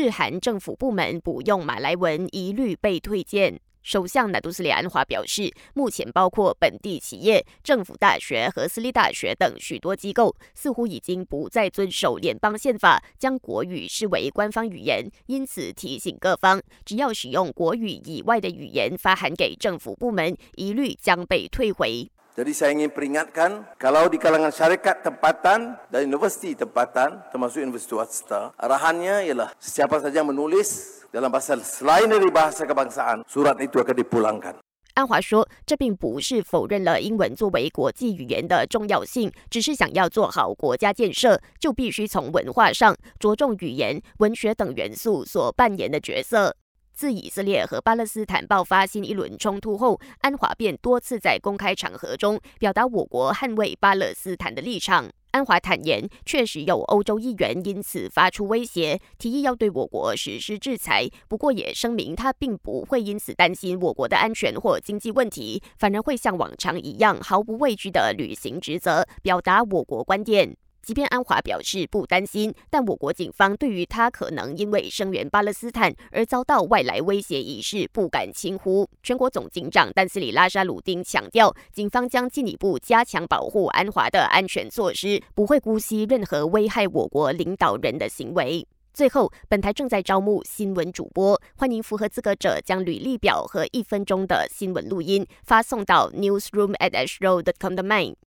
致函政府部门不用马来文，一律被推荐。首相纳杜斯里安华表示，目前包括本地企业、政府大学和私立大学等许多机构，似乎已经不再遵守联邦宪法，将国语视为官方语言。因此，提醒各方，只要使用国语以外的语言发函给政府部门，一律将被退回。Jadi saya ingin peringatkan, kalau di kalangan syarikat tempatan dan universiti tempatan, termasuk universiti wasta arahannya ialah siapa saja menulis dalam bahasa selain dari bahasa kebangsaan, surat itu akan dipulangkan. 安华说：“这并不是否认了英文作为国际语言的重要性，只是想要做好国家建设，就必须从文化上着重语言、文学等元素所扮演的角色。”自以色列和巴勒斯坦爆发新一轮冲突后，安华便多次在公开场合中表达我国捍卫巴勒斯坦的立场。安华坦言，确实有欧洲议员因此发出威胁，提议要对我国实施制裁。不过，也声明他并不会因此担心我国的安全或经济问题，反而会像往常一样毫不畏惧地履行职责，表达我国观点。即便安华表示不担心，但我国警方对于他可能因为声援巴勒斯坦而遭到外来威胁一事不敢轻忽。全国总警长丹斯里拉沙鲁丁强调，警方将进一步加强保护安华的安全措施，不会姑息任何危害我国领导人的行为。最后，本台正在招募新闻主播，欢迎符合资格者将履历表和一分钟的新闻录音发送到 newsroom at ashroad.com 的 main。